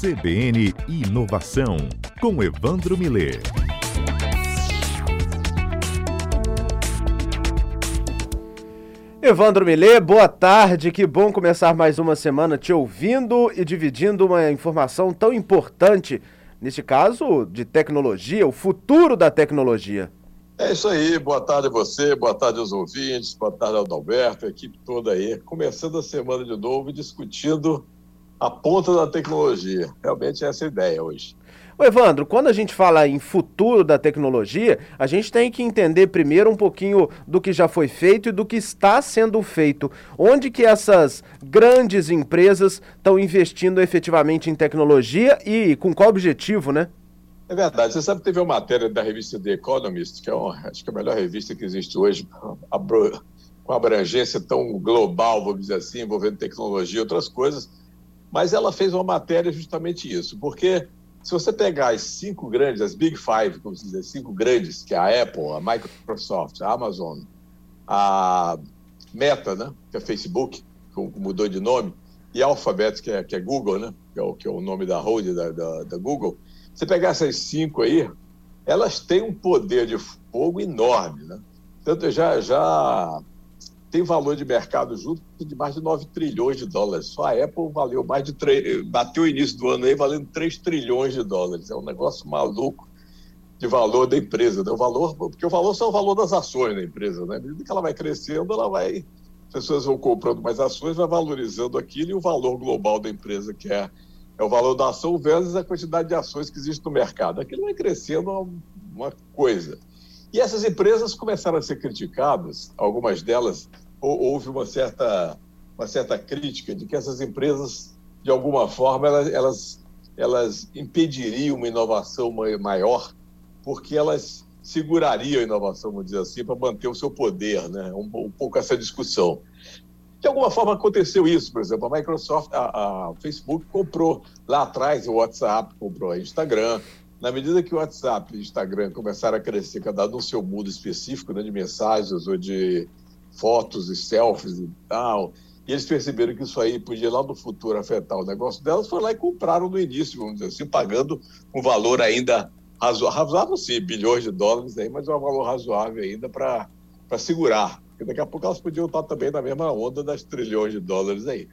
CBN Inovação, com Evandro Miller. Evandro Miller, boa tarde, que bom começar mais uma semana te ouvindo e dividindo uma informação tão importante, neste caso de tecnologia, o futuro da tecnologia. É isso aí, boa tarde a você, boa tarde aos ouvintes, boa tarde ao Adalberto, a equipe toda aí, começando a semana de novo discutindo a ponta da tecnologia. Realmente essa é a ideia hoje. Ô Evandro, quando a gente fala em futuro da tecnologia, a gente tem que entender primeiro um pouquinho do que já foi feito e do que está sendo feito. Onde que essas grandes empresas estão investindo efetivamente em tecnologia e com qual objetivo, né? É verdade. Você sabe que teve uma matéria da revista The Economist, que é uma, acho que é a melhor revista que existe hoje, com abrangência tão global, vamos dizer assim, envolvendo tecnologia e outras coisas, mas ela fez uma matéria justamente isso, porque se você pegar as cinco grandes, as Big Five, como se diz, cinco grandes, que é a Apple, a Microsoft, a Amazon, a Meta, né, que é Facebook, que mudou de nome, e Alphabet, que é, que é Google, né, que é, o, que é o nome da holding da, da, da Google, você pegar essas cinco aí, elas têm um poder de fogo enorme, né? Tanto já já tem valor de mercado junto de mais de 9 trilhões de dólares. Só a Apple valeu mais de 3, bateu o início do ano aí valendo 3 trilhões de dólares. É um negócio maluco de valor da empresa. Né? O valor, porque o valor só é o valor das ações da empresa. Né? À medida que ela vai crescendo, ela vai. As pessoas vão comprando mais ações, vai valorizando aquilo e o valor global da empresa, que é, é o valor da ação versus a quantidade de ações que existe no mercado. Aquilo vai crescendo uma, uma coisa. E essas empresas começaram a ser criticadas, algumas delas houve uma certa, uma certa crítica de que essas empresas, de alguma forma, elas, elas, elas impediriam uma inovação maior, porque elas segurariam a inovação, vamos dizer assim, para manter o seu poder, né? um, um pouco essa discussão. De alguma forma aconteceu isso, por exemplo, a Microsoft, a, a Facebook comprou lá atrás o WhatsApp, comprou a Instagram, na medida que o WhatsApp e o Instagram começaram a crescer, cada um no seu mundo específico, né, de mensagens ou de fotos e selfies e tal, e eles perceberam que isso aí podia lá no futuro afetar o negócio delas, foram lá e compraram no início, vamos dizer assim, pagando um valor ainda razoável, razoável sim, bilhões de dólares aí, mas é um valor razoável ainda para segurar, porque daqui a pouco elas podiam estar também na mesma onda das trilhões de dólares aí.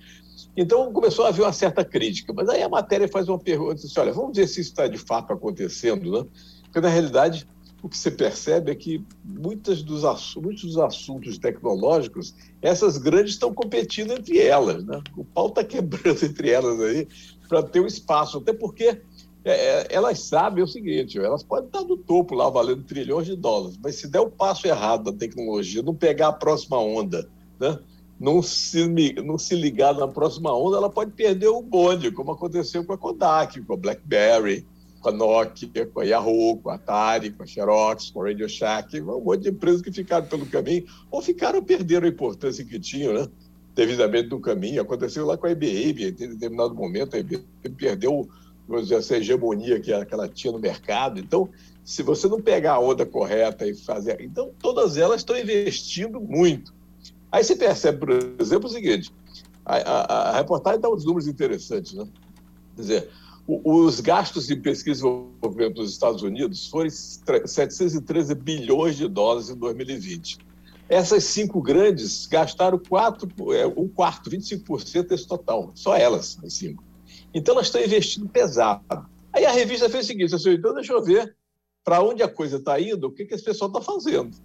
Então começou a haver uma certa crítica, mas aí a matéria faz uma pergunta, assim, olha, vamos ver se isso está de fato acontecendo, né? Porque na realidade o que você percebe é que muitos dos, muitos dos assuntos tecnológicos, essas grandes estão competindo entre elas, né? O pau está quebrando entre elas aí para ter um espaço, até porque é, é, elas sabem o seguinte, elas podem estar no topo lá valendo trilhões de dólares, mas se der o passo errado da tecnologia, não pegar a próxima onda, né? Não se, não se ligar na próxima onda, ela pode perder o bonde, como aconteceu com a Kodak, com a BlackBerry, com a Nokia, com a Yahoo, com a Atari, com a Xerox, com a Radio Shack, um monte de empresas que ficaram pelo caminho, ou ficaram perderam a importância que tinham, né? devidamente no caminho. Aconteceu lá com a IBM, em determinado momento, a IBM perdeu dizer, essa hegemonia que ela tinha no mercado. Então, se você não pegar a onda correta e fazer. Então, todas elas estão investindo muito. Aí você percebe, por exemplo, o seguinte: a, a, a reportagem dá uns números interessantes, né? Quer dizer, os gastos de pesquisa e desenvolvimento dos Estados Unidos foram 713 bilhões de dólares em 2020. Essas cinco grandes gastaram quatro, é, um quarto, 25% desse total, só elas, as cinco. Então elas estão investindo pesado. Aí a revista fez o seguinte: assim, então deixa eu ver para onde a coisa está indo, o que, que esse pessoal está fazendo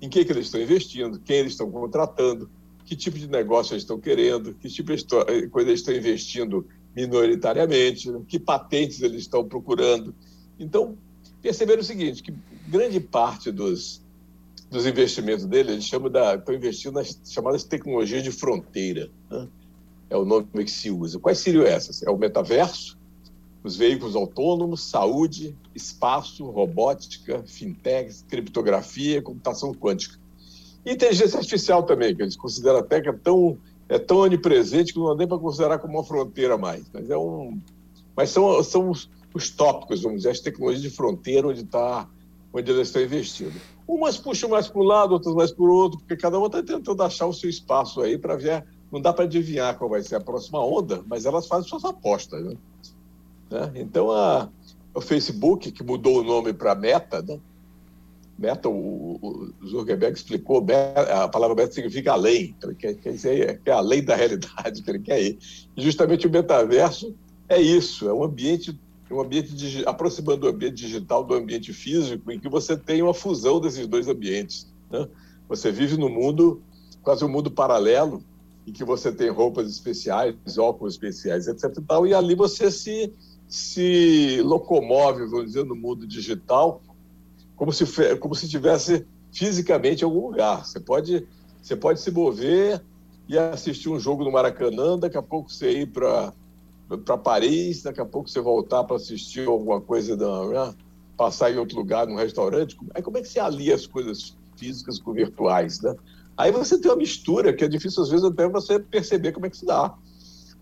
em que, que eles estão investindo, quem eles estão contratando, que tipo de negócio eles estão querendo, que tipo de eh, coisa eles estão investindo minoritariamente, que patentes eles estão procurando. Então, perceberam o seguinte, que grande parte dos, dos investimentos deles, eles chamam da, estão investindo nas chamadas tecnologias de fronteira. Né? É o nome que se usa. Quais seriam essas? É o metaverso, os veículos autônomos, saúde, espaço, robótica, fintech, criptografia, computação quântica. E inteligência artificial também, que eles consideram até que é tão, é tão onipresente que não dá nem para considerar como uma fronteira mais. Mas, é um, mas são, são os, os tópicos, vamos dizer, as tecnologias de fronteira onde, tá, onde elas estão investindo. Umas puxam mais para um lado, outras mais para o outro, porque cada uma está tentando achar o seu espaço aí para ver. Não dá para adivinhar qual vai ser a próxima onda, mas elas fazem suas apostas. Né? Né? Então, a, o Facebook, que mudou o nome para Meta, né? Meta, o, o Zuckerberg explicou, a palavra meta significa além, ele quer, quer dizer é além da realidade que ele quer ir. E justamente o metaverso é isso, é um ambiente, um ambiente aproximando o ambiente digital do ambiente físico, em que você tem uma fusão desses dois ambientes. Né? Você vive no mundo, quase um mundo paralelo, em que você tem roupas especiais, óculos especiais, etc. E, tal, e ali você se, se locomove, vamos dizer, no mundo digital, como se, como se tivesse fisicamente em algum lugar. Você pode, você pode se mover e assistir um jogo no Maracanã, daqui a pouco você ir para para Paris, daqui a pouco você voltar para assistir alguma coisa, da, né? passar em outro lugar, num restaurante. Aí como é que você alia as coisas físicas com virtuais, né? Aí você tem uma mistura que é difícil às vezes até você perceber como é que se dá.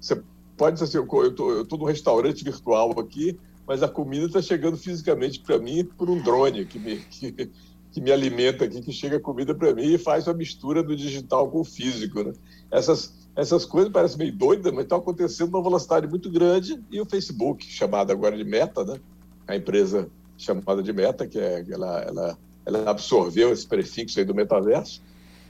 Você pode dizer assim, eu tô num restaurante virtual aqui, mas a comida está chegando fisicamente para mim por um drone que me, que, que, me alimenta aqui, que chega a comida para mim e faz uma mistura do digital com o físico. Né? Essas, essas coisas parecem meio doidas, mas estão acontecendo numa velocidade muito grande e o Facebook, chamado agora de Meta, né? a empresa chamada de Meta, que é, ela, ela, ela absorveu esse prefixo aí do metaverso,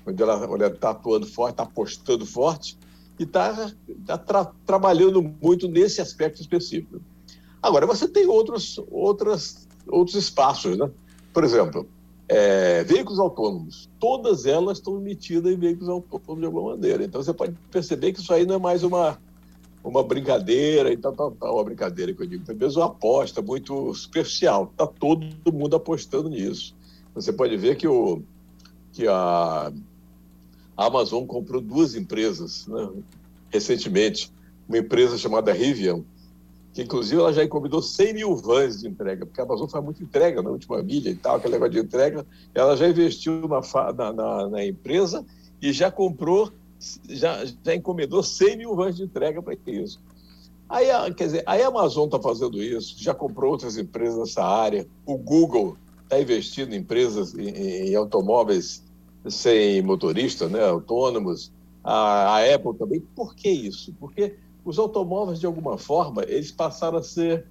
onde ela está atuando forte, está apostando forte e está tá tra trabalhando muito nesse aspecto específico. Agora, você tem outros, outras, outros espaços, né? Por exemplo, é, veículos autônomos. Todas elas estão emitidas em veículos autônomos de alguma maneira. Então, você pode perceber que isso aí não é mais uma, uma brincadeira e tal, tal, tal. Uma brincadeira que eu digo, é mesmo uma aposta muito superficial. Está todo mundo apostando nisso. Você pode ver que, o, que a, a Amazon comprou duas empresas né, recentemente. Uma empresa chamada Rivian, que inclusive ela já encomendou 100 mil vans de entrega, porque a Amazon faz muita entrega na última milha e tal, aquele negócio de entrega. Ela já investiu na, na, na, na empresa e já comprou, já, já encomendou 100 mil vans de entrega para isso. Aí, quer dizer, a Amazon está fazendo isso, já comprou outras empresas nessa área, o Google está investindo em empresas, em, em automóveis sem motorista, né, autônomos, a, a Apple também. Por que isso? Porque os automóveis, de alguma forma, eles passaram a ser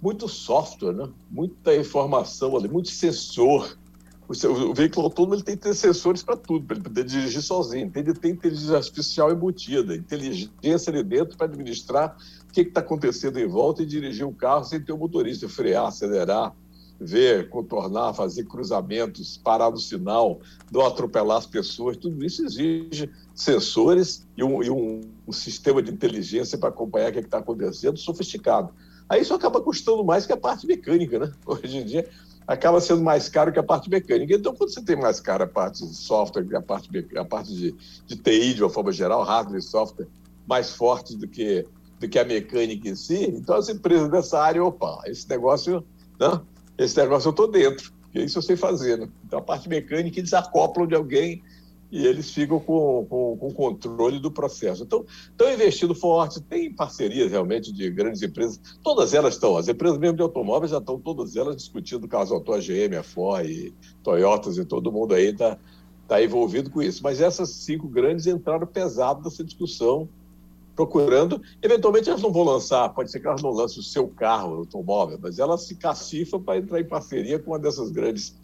muito software, né? muita informação ali, muito sensor. O, seu, o veículo autônomo ele tem que ter sensores para tudo, para ele poder dirigir sozinho. Tem que ter inteligência artificial embutida, inteligência ali dentro para administrar o que está acontecendo em volta e dirigir um carro sem ter o um motorista, frear, acelerar, ver, contornar, fazer cruzamentos, parar no sinal, não atropelar as pessoas. Tudo isso exige sensores e um, e um, um sistema de inteligência para acompanhar o que é está acontecendo, sofisticado. Aí isso acaba custando mais que a parte mecânica, né? Hoje em dia acaba sendo mais caro que a parte mecânica. Então, quando você tem mais caro a parte de software, a parte, a parte de, de TI, de uma forma geral, hardware e software, mais fortes do que, do que a mecânica em si, então as empresas dessa área, opa, esse negócio, né? Esse negócio eu estou dentro, porque isso eu sei fazer. Né? Então, a parte mecânica eles acoplam de alguém e eles ficam com, com, com controle do processo. Então, estão investindo forte, tem parcerias realmente de grandes empresas, todas elas estão, as empresas mesmo de automóveis já estão todas elas discutindo caso autor, a GM, a Ford, Toyotas e todo mundo aí está tá envolvido com isso. Mas essas cinco grandes entraram pesado nessa discussão, procurando. Eventualmente elas não vão lançar, pode ser que elas não lancem o seu carro, o automóvel, mas elas se cacifam para entrar em parceria com uma dessas grandes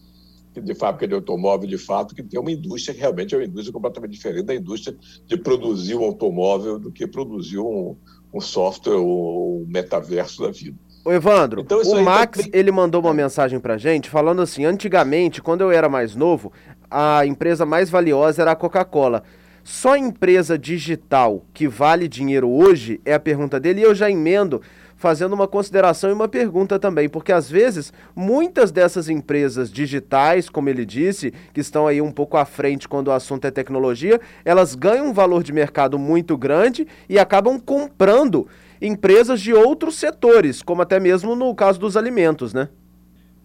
de fábrica de automóvel, de fato, que tem uma indústria que realmente é uma indústria completamente diferente da indústria de produzir um automóvel do que produzir um, um software ou um metaverso da vida. Ô Evandro, então, o Max, tá... ele mandou uma mensagem pra gente falando assim, antigamente, quando eu era mais novo, a empresa mais valiosa era a Coca-Cola. Só empresa digital que vale dinheiro hoje é a pergunta dele e eu já emendo fazendo uma consideração e uma pergunta também, porque às vezes muitas dessas empresas digitais, como ele disse, que estão aí um pouco à frente quando o assunto é tecnologia, elas ganham um valor de mercado muito grande e acabam comprando empresas de outros setores, como até mesmo no caso dos alimentos, né?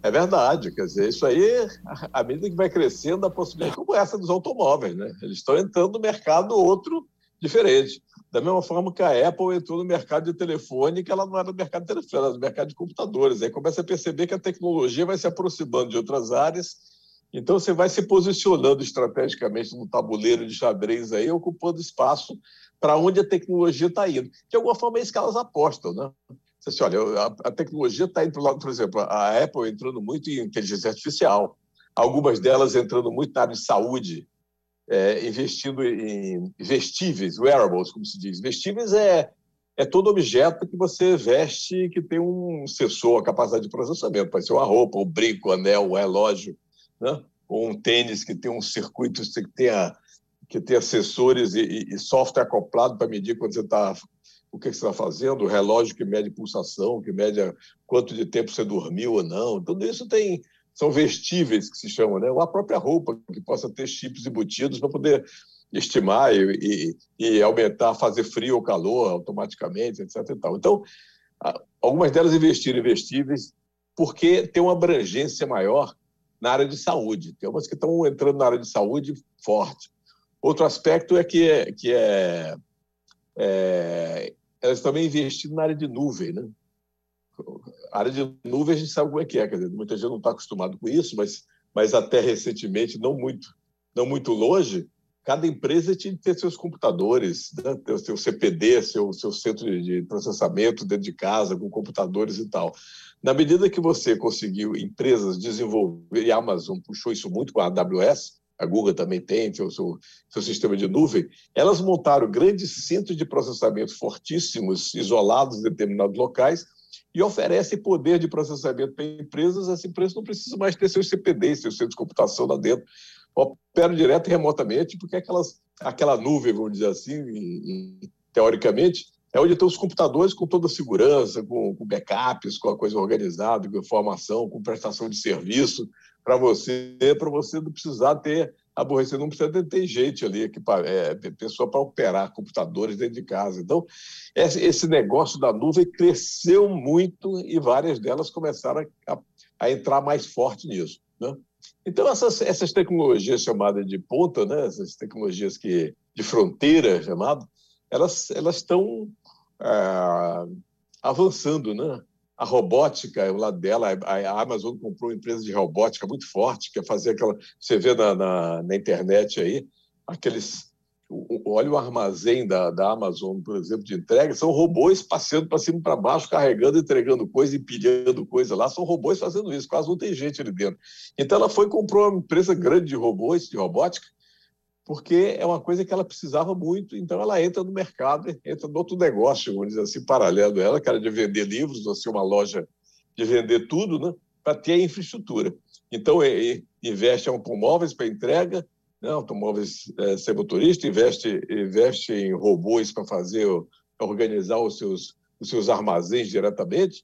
É verdade, quer dizer, isso aí, à medida que vai crescendo, a possibilidade como essa dos automóveis, né? Eles estão entrando no mercado outro diferente. Da mesma forma que a Apple entrou no mercado de telefone, que ela não era no mercado de telefone, era no mercado de computadores. Aí começa a perceber que a tecnologia vai se aproximando de outras áreas, então você vai se posicionando estrategicamente no tabuleiro de xadrez aí, ocupando espaço para onde a tecnologia está indo. De alguma forma é isso que elas apostam, né? Assim, olha, a, a tecnologia está indo para o lado, por exemplo, a Apple entrando muito em inteligência artificial, algumas delas entrando muito na área de saúde, é, investindo em vestíveis, wearables, como se diz. Vestíveis é, é todo objeto que você veste que tem um sensor, capacidade de processamento. Pode ser uma roupa, um brinco, um anel, um relógio, né? ou um tênis que tem um circuito que tenha, que tenha sensores e, e software acoplado para medir quando você está o que, você está fazendo, o relógio que mede pulsação, que mede quanto de tempo você dormiu ou não. Tudo isso tem são vestíveis que se chamam, né? Ou a própria roupa que possa ter chips embutidos para poder estimar e, e, e, aumentar, fazer frio ou calor automaticamente, etc. Então, algumas delas investiram em vestíveis porque tem uma abrangência maior na área de saúde. Tem umas que estão entrando na área de saúde forte. Outro aspecto é que, é, que é, é elas também investindo na área de nuvem, né? A área de nuvem a gente sabe como é que é, quer dizer, muita gente não está acostumado com isso, mas, mas até recentemente, não muito, não muito longe, cada empresa tinha que ter seus computadores, né? ter o seu CPD, seu, seu centro de processamento dentro de casa, com computadores e tal. Na medida que você conseguiu empresas desenvolver, e a Amazon puxou isso muito com a AWS, a Google também tem seu, seu, seu sistema de nuvem, elas montaram grandes centros de processamento fortíssimos, isolados em determinados locais, e oferece poder de processamento para empresas, as empresas não precisam mais ter seus CPDs, seus centros de computação lá dentro, operam direto e remotamente, porque aquelas, aquela nuvem, vamos dizer assim, teoricamente, é onde estão os computadores com toda a segurança, com, com backups, com a coisa organizada, com informação, com prestação de serviço para você, para você não precisar ter aborrecer, não precisa ter gente ali, que, é, pessoa para operar computadores dentro de casa. Então, esse negócio da nuvem cresceu muito e várias delas começaram a, a entrar mais forte nisso. Né? Então, essas, essas tecnologias chamadas de ponta, né, essas tecnologias que, de fronteira, chamado, elas estão é, avançando, né? a robótica, o lado dela, a Amazon comprou uma empresa de robótica muito forte, que é fazer aquela. Você vê na, na, na internet aí, aqueles. Olha o armazém da, da Amazon, por exemplo, de entrega, são robôs passeando para cima e para baixo, carregando, entregando coisa, empilhando coisa lá, são robôs fazendo isso, quase não tem gente ali dentro. Então ela foi e comprou uma empresa grande de robôs, de robótica, porque é uma coisa que ela precisava muito, então ela entra no mercado, entra no outro negócio, vamos dizer assim, paralelo a ela, que era de vender livros, ou ser uma loja de vender tudo, né, para ter a infraestrutura. Então, investe em automóveis para entrega, né, automóveis é, sem motorista, investe, investe em robôs para fazer, organizar os seus, os seus armazéns diretamente,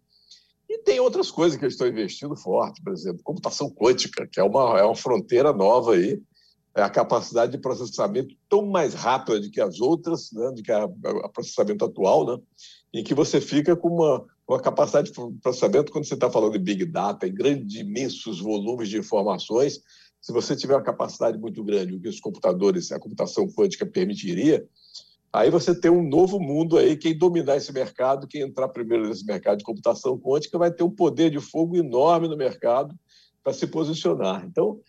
e tem outras coisas que eles estão investindo forte, por exemplo, computação quântica, que é uma, é uma fronteira nova aí, a capacidade de processamento tão mais rápida do que as outras, né, do que a processamento atual, né, em que você fica com uma, uma capacidade de processamento quando você está falando de big data, em grandes, imensos volumes de informações. Se você tiver uma capacidade muito grande, o que os computadores, a computação quântica permitiria, aí você tem um novo mundo aí. Quem dominar esse mercado, quem entrar primeiro nesse mercado de computação quântica, vai ter um poder de fogo enorme no mercado para se posicionar. Então,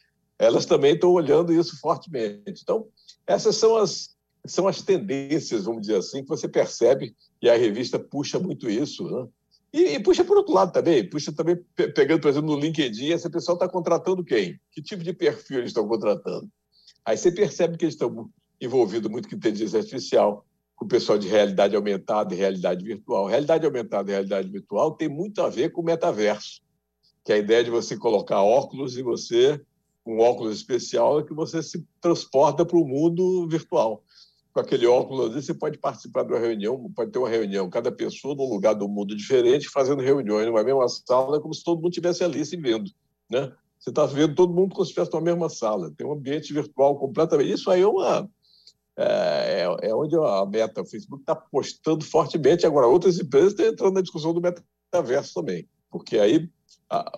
elas também estão olhando isso fortemente. Então, essas são as, são as tendências, vamos dizer assim, que você percebe, e a revista puxa muito isso. Né? E, e puxa por outro lado também, puxa também, pegando, por exemplo, no LinkedIn, esse pessoal está contratando quem? Que tipo de perfil eles estão contratando? Aí você percebe que eles estão envolvidos muito com inteligência artificial, com o pessoal de realidade aumentada e realidade virtual. Realidade aumentada e realidade virtual tem muito a ver com o metaverso, que é a ideia de você colocar óculos e você um óculos especial é que você se transporta para o mundo virtual. Com aquele óculos, você pode participar de uma reunião, pode ter uma reunião, cada pessoa num lugar do mundo diferente, fazendo reuniões numa mesma sala, como se todo mundo estivesse ali se vendo. Né? Você está vendo todo mundo como se estivesse numa mesma sala. Tem um ambiente virtual completamente. Isso aí é uma. É, é, é onde a Meta, o Facebook, está apostando fortemente. Agora, outras empresas estão entrando na discussão do metaverso também, porque aí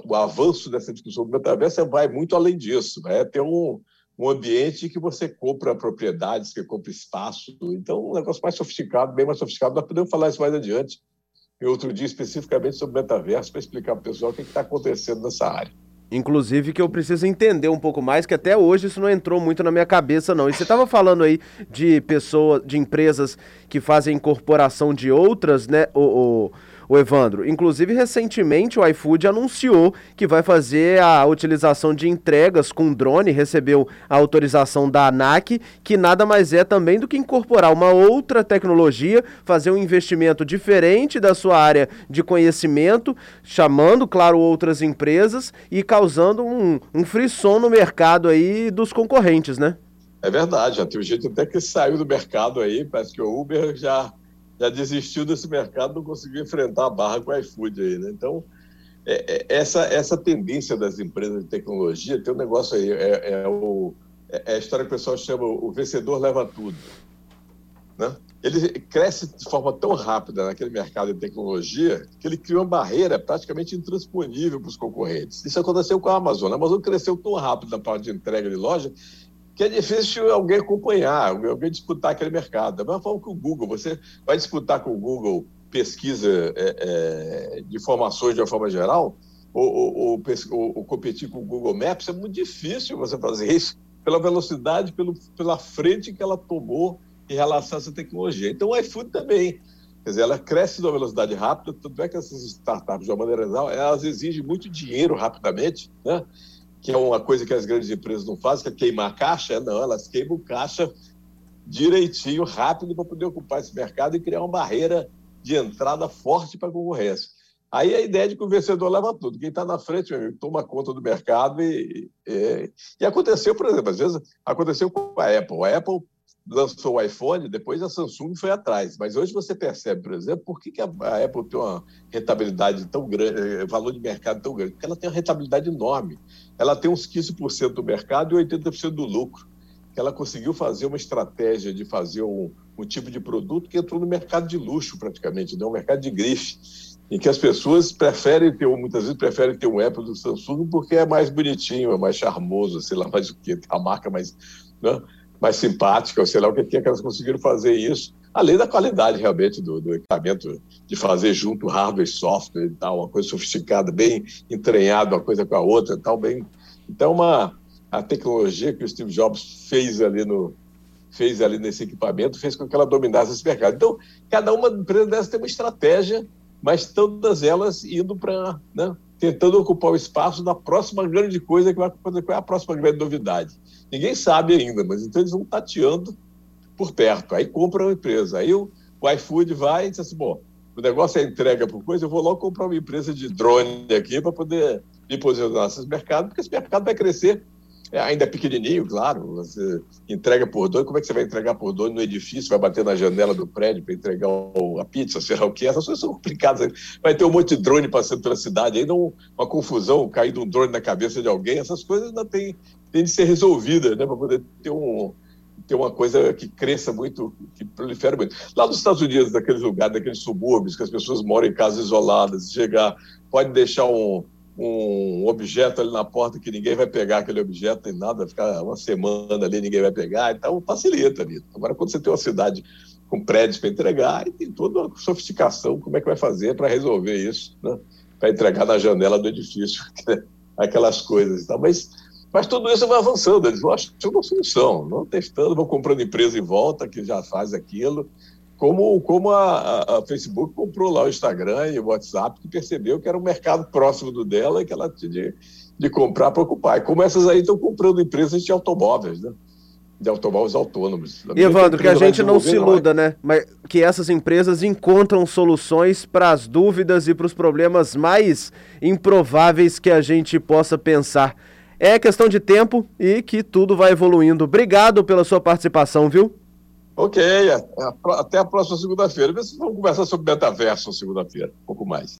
o avanço dessa discussão do metaverso vai muito além disso. É ter um, um ambiente que você compra propriedades, que compra espaço. Então, um negócio mais sofisticado, bem mais sofisticado. Nós podemos falar isso mais adiante, em outro dia, especificamente sobre metaverso, para explicar para o pessoal o que está acontecendo nessa área. Inclusive que eu preciso entender um pouco mais, que até hoje isso não entrou muito na minha cabeça, não. E você estava falando aí de pessoas, de empresas que fazem incorporação de outras, né? O Evandro. Inclusive, recentemente o iFood anunciou que vai fazer a utilização de entregas com drone, recebeu a autorização da ANAC, que nada mais é também do que incorporar uma outra tecnologia, fazer um investimento diferente da sua área de conhecimento, chamando, claro, outras empresas e causando um, um frisson no mercado aí dos concorrentes, né? É verdade, já tem um jeito até que saiu do mercado aí, parece que o Uber já, já desistiu desse mercado, não conseguiu enfrentar a barra com o iFood aí, né? Então, é, é, essa, essa tendência das empresas de tecnologia, tem um negócio aí, é, é o, é, é a história que o pessoal chama o vencedor leva tudo. Né? Ele cresce de forma tão rápida naquele mercado de tecnologia que ele cria uma barreira praticamente intransponível para os concorrentes. Isso aconteceu com a Amazon. A Amazon cresceu tão rápido na parte de entrega de loja que é difícil alguém acompanhar, alguém disputar aquele mercado. Da mesma forma que o Google, você vai disputar com o Google pesquisa é, é, de informações de uma forma geral, ou, ou, ou, ou, competir com o Google Maps, é muito difícil você fazer isso pela velocidade, pelo, pela frente que ela tomou em relação a essa tecnologia. Então, o iFood também. Quer dizer, ela cresce numa velocidade rápida, tanto é que essas startups, de uma maneira geral, elas exigem muito dinheiro rapidamente, né? Que é uma coisa que as grandes empresas não fazem, que é queimar caixa. Não, elas queimam caixa direitinho, rápido, para poder ocupar esse mercado e criar uma barreira de entrada forte para a concorrência. Aí a ideia de que o vencedor leva tudo. Quem está na frente, meu amigo, toma conta do mercado e, e, e, aconteceu, por exemplo, às vezes aconteceu com a Apple. A Apple lançou o iPhone, depois a Samsung foi atrás. Mas hoje você percebe, por exemplo, por que, que a, Apple tem uma rentabilidade tão grande, eh, valor de mercado tão grande? Porque ela tem uma rentabilidade enorme. Ela tem uns 15% do mercado e 80% do lucro. Ela conseguiu fazer uma estratégia de fazer um, um tipo de produto que entrou no mercado de luxo, praticamente, né? um mercado de grife, em que as pessoas preferem ter, muitas vezes preferem ter um Apple do Samsung porque é mais bonitinho, é mais charmoso, sei lá mais o que, a marca mais. Né? Mais simpática, ou sei lá o que, é que elas conseguiram fazer isso, além da qualidade realmente do, do equipamento, de fazer junto hardware e software e tal, uma coisa sofisticada, bem entranhada uma coisa com a outra tal, bem... Então, uma, a tecnologia que o Steve Jobs fez ali no fez ali nesse equipamento fez com que ela dominasse esse mercado. Então, cada uma empresa dessa tem uma estratégia, mas todas elas indo para, né, tentando ocupar o espaço da próxima grande coisa que vai acontecer. Qual é a próxima grande novidade? Ninguém sabe ainda, mas então eles vão tateando por perto. Aí compram uma empresa. Aí o, o iFood vai e diz assim: bom, o negócio é entrega por coisa, eu vou logo comprar uma empresa de drone aqui para poder me posicionar nesse mercado, porque esse mercado vai crescer ainda é pequenininho, claro, você entrega por dois, como é que você vai entregar por dois no edifício, vai bater na janela do prédio para entregar a pizza, sei lá o que, essas coisas são complicadas, vai ter um monte de drone passando pela cidade, ainda um, uma confusão, caindo um drone na cabeça de alguém, essas coisas ainda tem, tem de ser resolvidas, né, para poder ter um, ter uma coisa que cresça muito, que prolifere muito. Lá nos Estados Unidos, naqueles lugares, naqueles subúrbios, que as pessoas moram em casas isoladas, chegar, pode deixar um, um objeto ali na porta que ninguém vai pegar aquele objeto, tem nada, ficar uma semana ali, ninguém vai pegar, então facilita ali. Agora, quando você tem uma cidade com prédios para entregar, tem toda uma sofisticação, como é que vai fazer para resolver isso, né? para entregar na janela do edifício, aquelas coisas e tal. Mas, mas tudo isso vai avançando, eles vão achando uma solução, não testando, vão comprando empresa em volta que já faz aquilo, como, como a, a, Facebook comprou lá o Instagram e o WhatsApp, que percebeu que era um mercado próximo do dela e que ela tinha de, de comprar para ocupar. E como essas aí estão comprando empresas de automóveis, né? De automóveis autônomos. E, Evandro, que a gente não se iluda, né? Mas que essas empresas encontram soluções para as dúvidas e para os problemas mais improváveis que a gente possa pensar. É questão de tempo e que tudo vai evoluindo. Obrigado pela sua participação, viu? Ok, até a próxima segunda-feira. Vamos conversar sobre metaverso segunda-feira, um pouco mais.